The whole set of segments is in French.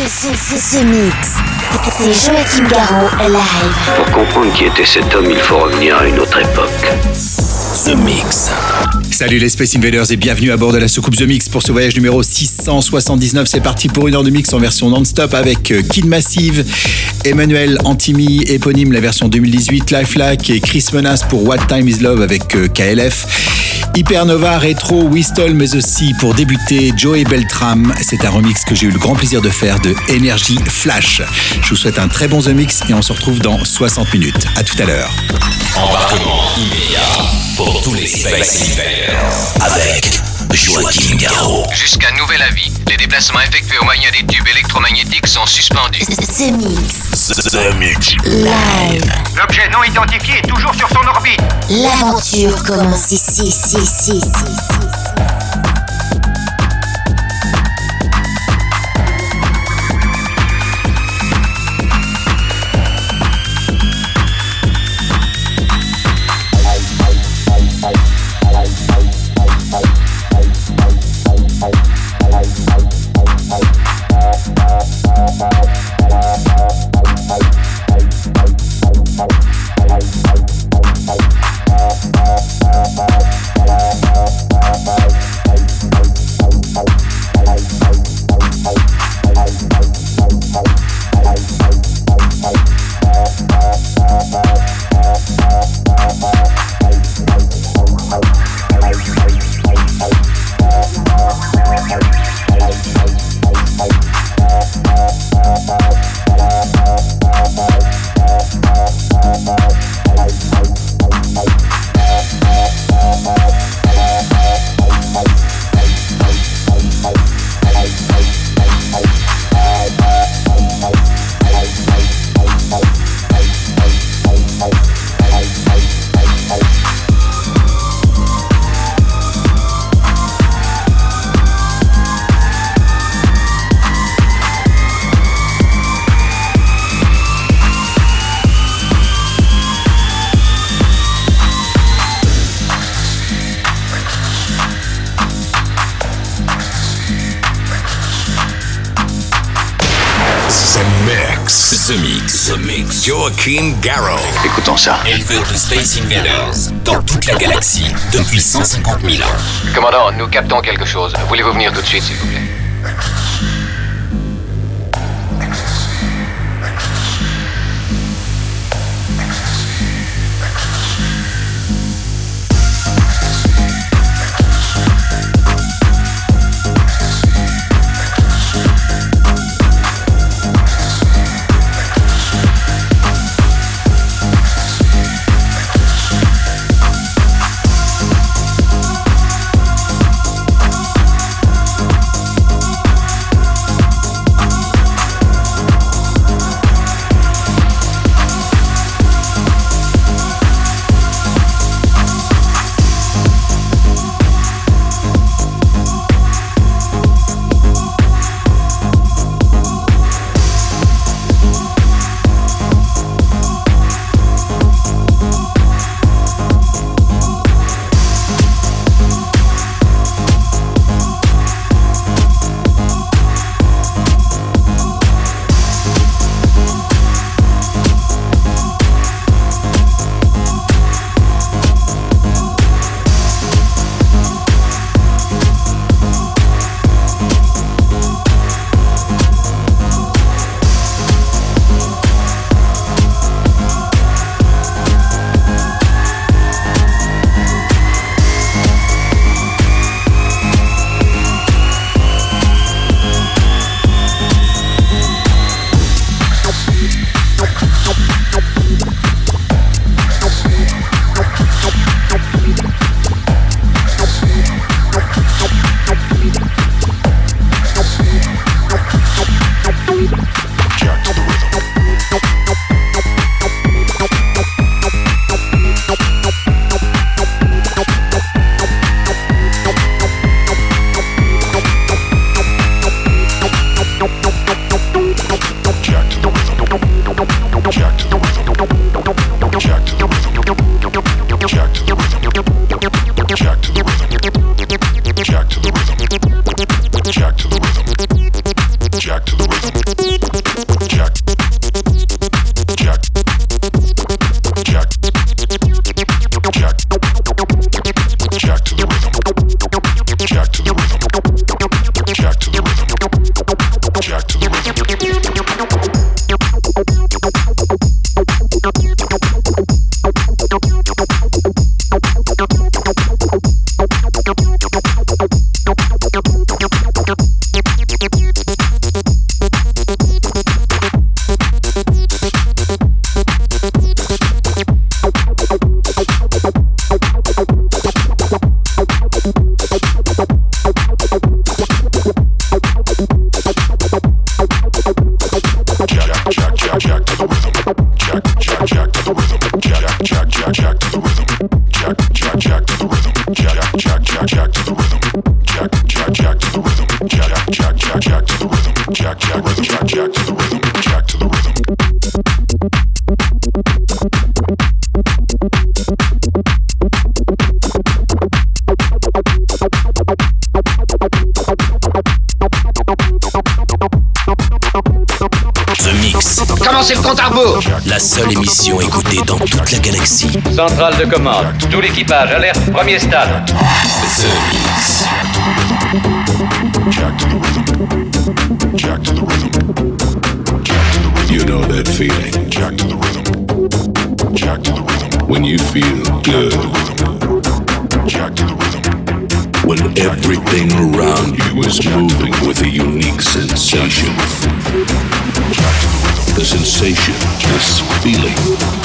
The, Mix. C'est Joachim Garraud live. Pour comprendre qui était cet homme, il faut revenir à une autre époque. The Mix. Salut les Space Invaders et bienvenue à bord de la soucoupe The Mix pour ce voyage numéro 679. C'est parti pour une heure de mix en version non-stop avec euh, Kid Massive, Emmanuel Antimi, éponyme la version 2018, Lifelike et Chris Menace pour What Time Is Love avec euh, KLF. Hypernova, Retro, Wistol, mais aussi pour débuter Joey Beltram. C'est un remix que j'ai eu le grand plaisir de faire de Energy Flash. Je vous souhaite un très bon The Mix et on se retrouve dans 60 minutes. À tout à l'heure. Embarquement immédiat pour tous les Space avec Joachim Garraud. Jusqu'à nouvel avis, les déplacements effectués au moyen des tubes électromagnétiques sont suspendus. The Mix. The Mix. Live. L'objet non identifié est toujours sur son orbite. L'aventure commence ici, ici, ici, ici, Joachim Garraud. Écoutons ça. Éleveur de Space Invaders dans toute la galaxie depuis 150 000 ans. Commandant, nous captons quelque chose. Voulez-vous venir tout de suite, s'il vous plaît toute la galaxie. Centrale de commande. Tout l'équipage, alerte, premier stade. The Mix. You know that feeling. Jack to the rhythm. Jack to the rhythm. When you feel good. Jack to the rhythm. When everything around you is moving with a unique sensation. The sensation, this feeling.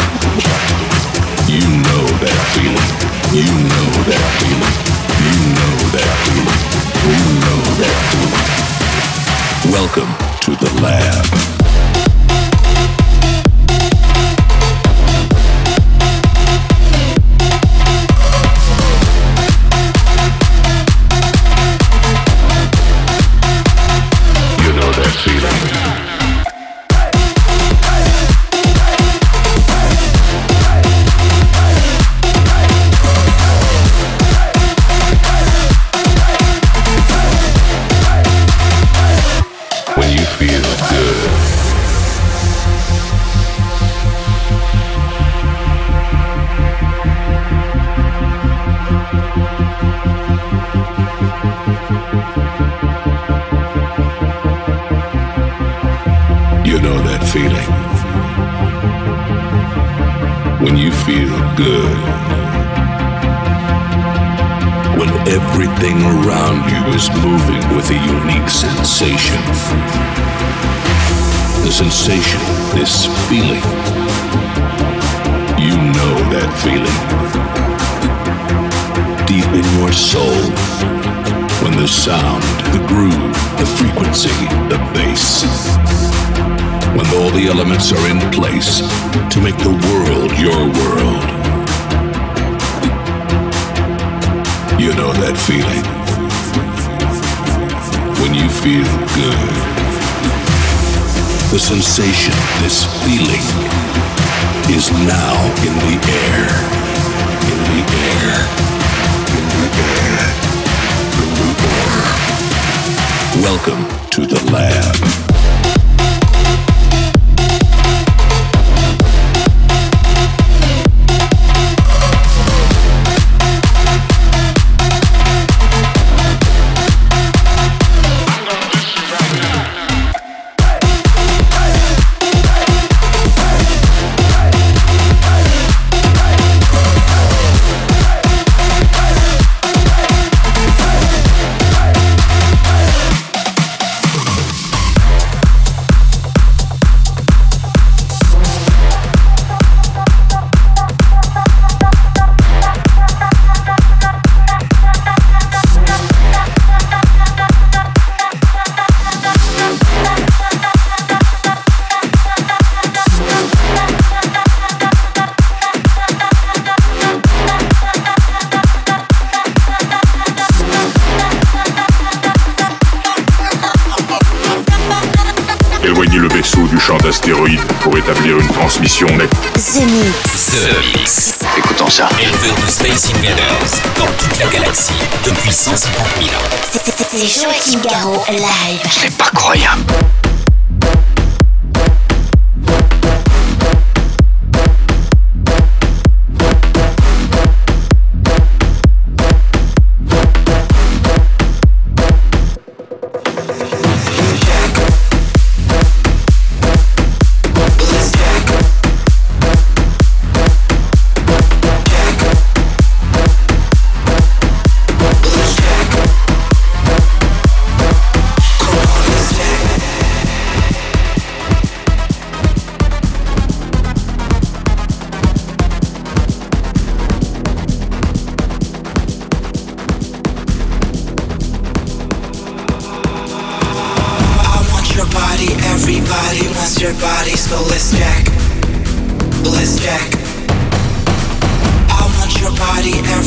Les Jean Figaro live. C'est pas croyable.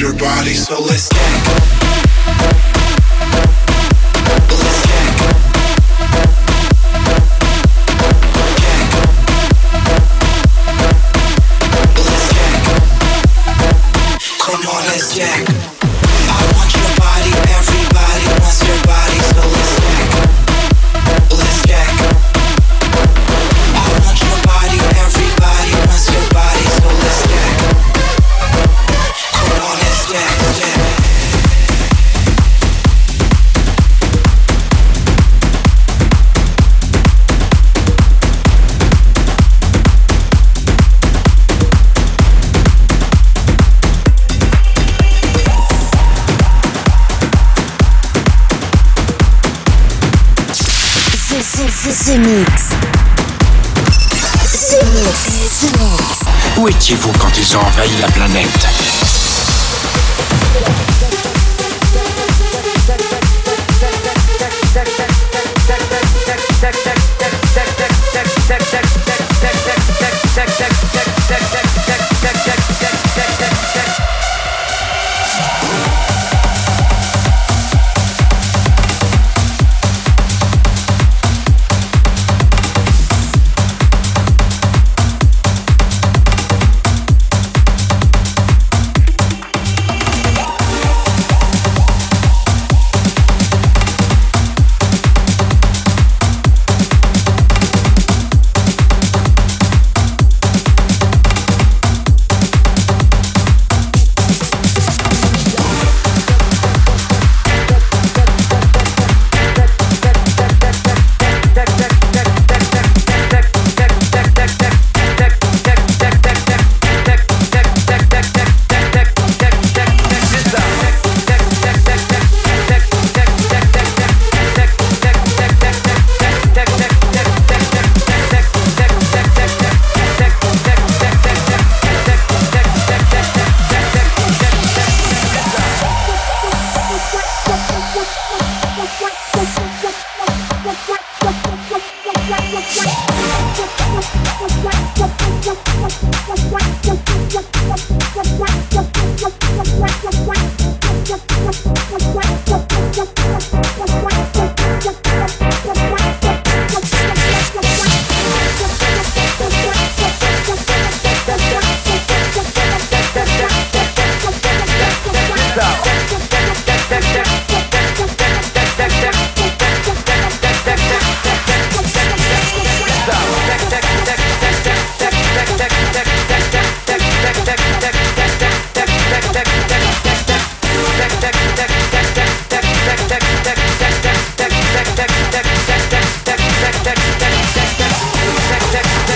your body, so let's tango. envahi la planète. Next, next.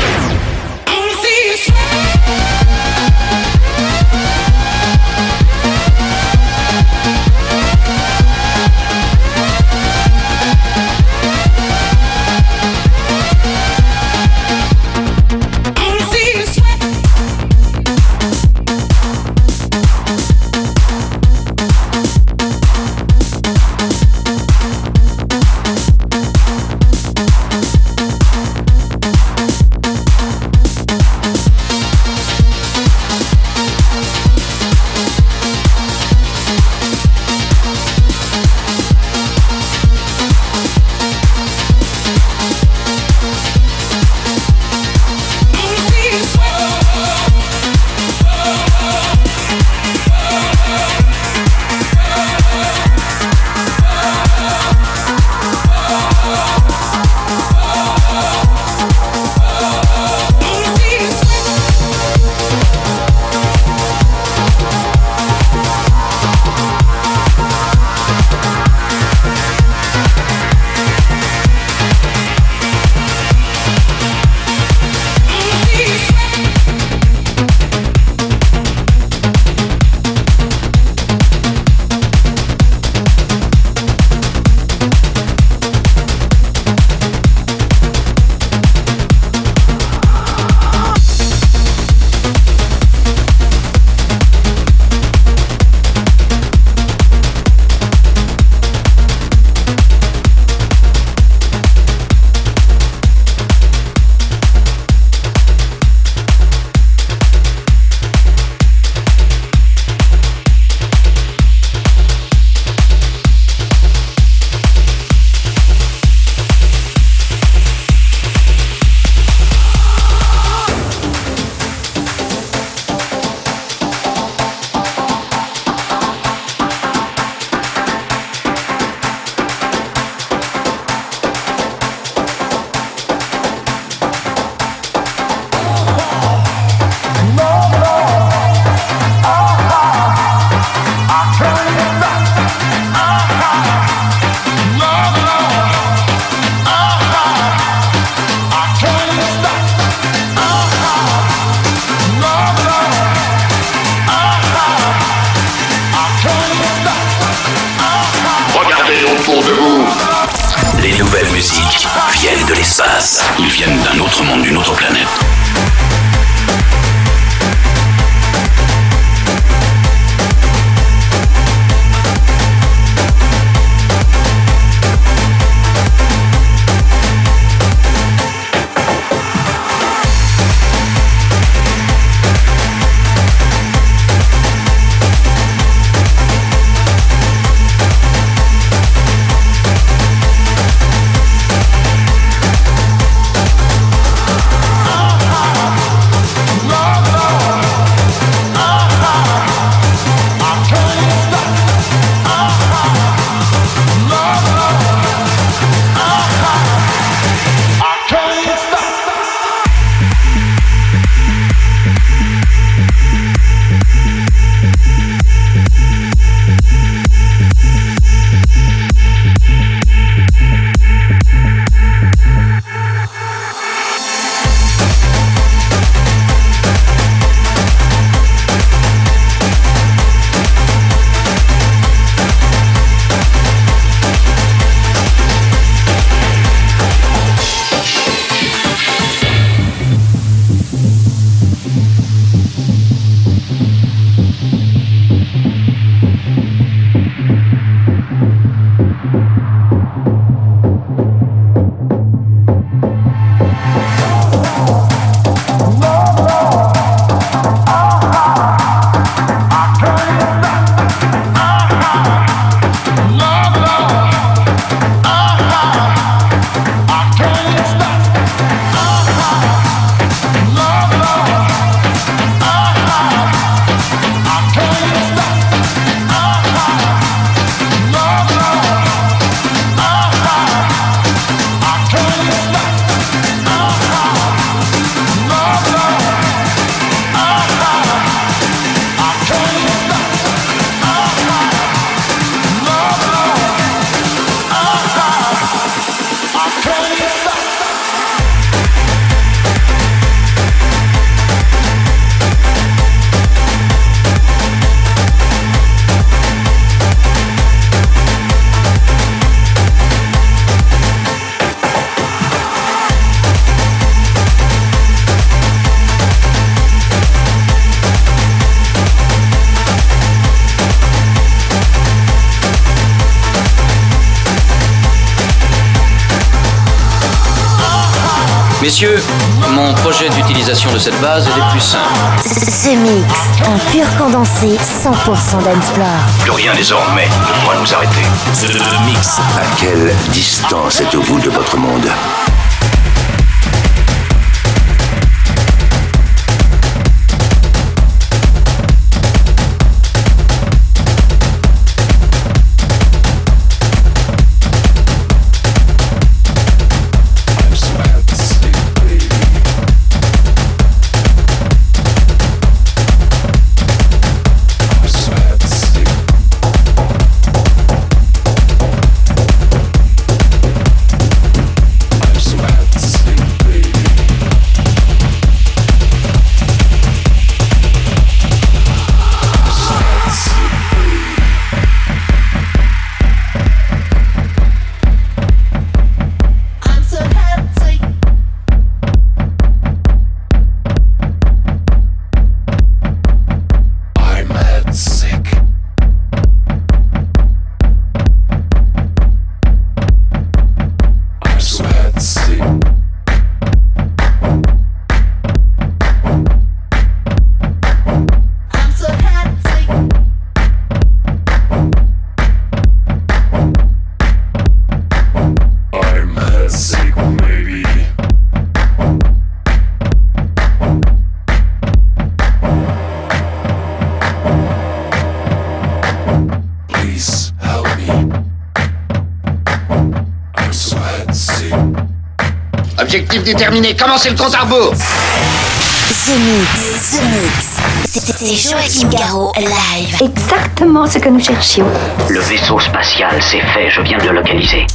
De cette base est le plus simple. The Mix, un pur condensé 100% d'Ensplore. Plus rien désormais ne pourra nous arrêter. The Mix. À quelle distance êtes-vous de votre monde? Commencez le compte à rebours The Mix, The Mix. C'est Joachim Garraud live. Exactement ce que nous cherchions. Le vaisseau spatial, c'est fait, je viens de le localiser.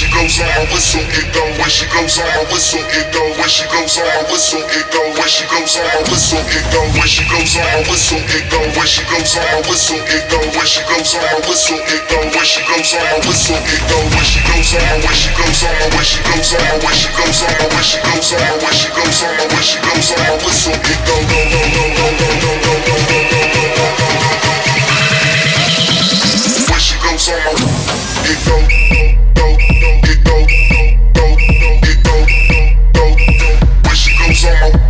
She goes on my whistle, it goes. When she goes on my whistle, it goes. When she goes on my whistle, it goes. When she goes on my whistle, it goes. When she goes on my whistle, it goes. When she goes on my whistle, it goes. When she goes on my whistle, it goes. When she goes on my whistle, it goes. When she goes on my when she goes on my when she goes on my when she goes on my when she goes on my when she goes on my when she goes on my whistle, it goes. Go go go go go go go go go go go go go. When she goes on my, it go go go Thank you.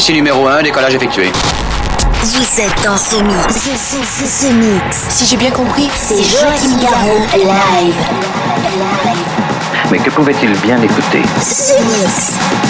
Ici numéro 1, décollage effectué. Vous êtes dans ce mix. Ce, mix. Si j'ai bien compris, c'est Joachim Garraud live. Mais que pouvait-il bien écouter? Ce mix.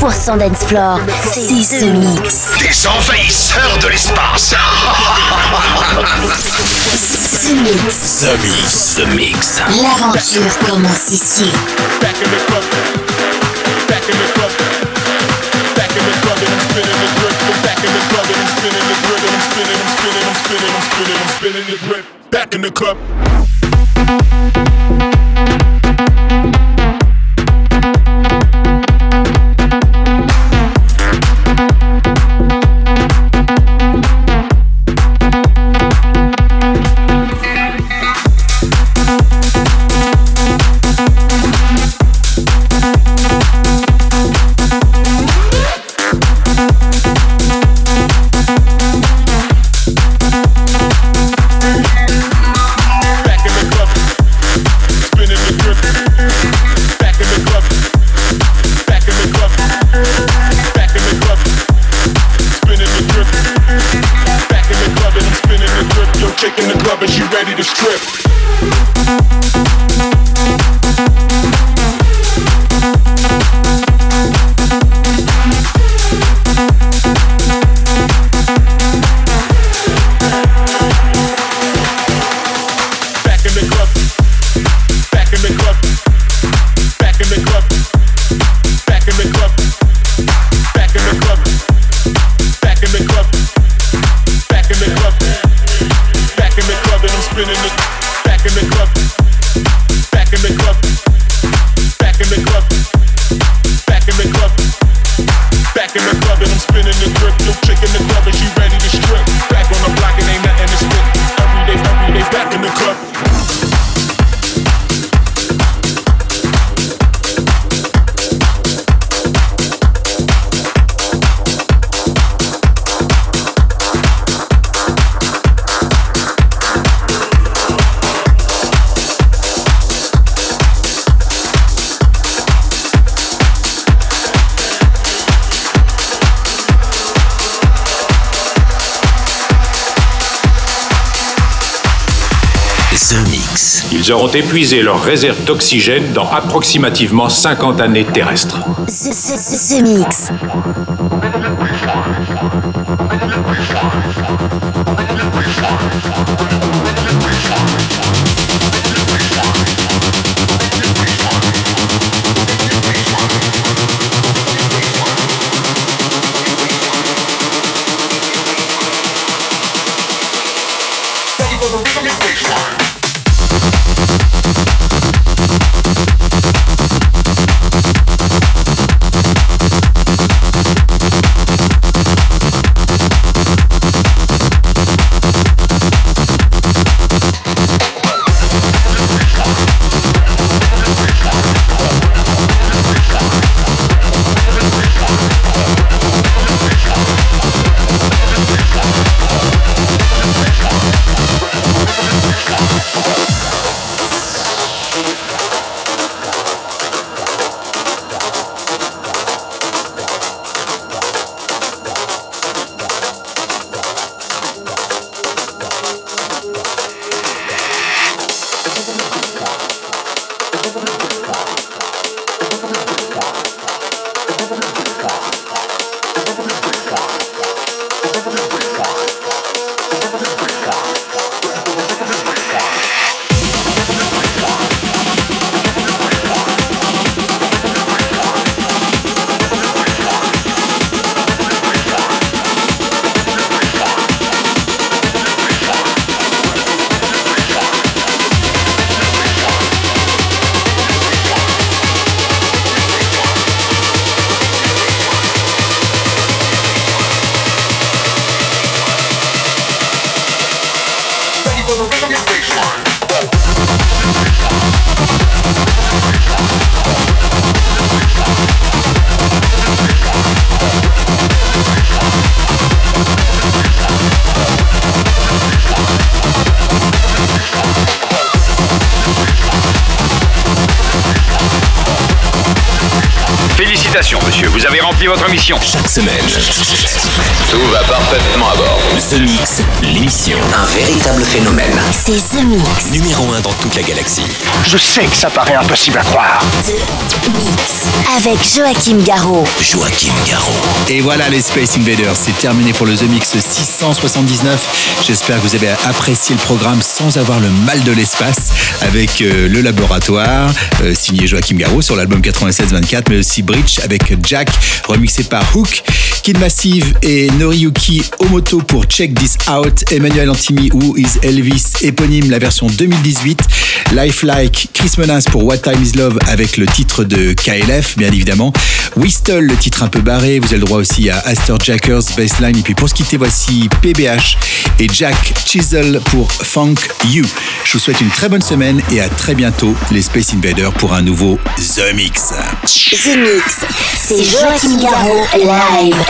100% d'Ensplore, c'est The Mix. Des envahisseurs de l'espace. The Mix. The Mix. L'aventure commence ici. Back in the club. Back in the club. Back in the club the grip. Back in the club the the. Back in the club. ont épuisé leurs réserves d'oxygène dans approximativement 50 années terrestres. Chaque semaine, C'est The Mix. Numéro 1 dans toute la galaxie. Je sais que ça paraît impossible à croire. The Mix. Avec Joachim Garraud. Joachim Garraud. Et voilà les Space Invaders, c'est terminé pour le The Mix 679. J'espère que vous avez apprécié le programme sans avoir le mal de l'espace avec euh, le laboratoire, euh, signé Joachim Garraud sur l'album 96-24, mais aussi Bridge avec Jack, remixé par Hook, Kid Massive et Noriyuki Omoto pour Check This Out, Emmanuel Antimi, Who is Elvis, éponyme la version 2018, Lifelike, Chris Menas pour What Time Is Love avec le titre de KLF, bien évidemment, Whistle, le titre un peu barré, vous avez le droit aussi à Astor Jackers, Baseline, et puis pour se quitter, voici PBH et Jack Chisel pour Funk You. Je vous souhaite une très bonne semaine et à très bientôt les Space Invaders pour un nouveau The Mix. The Mix. C'est Joachim Garraud. Live.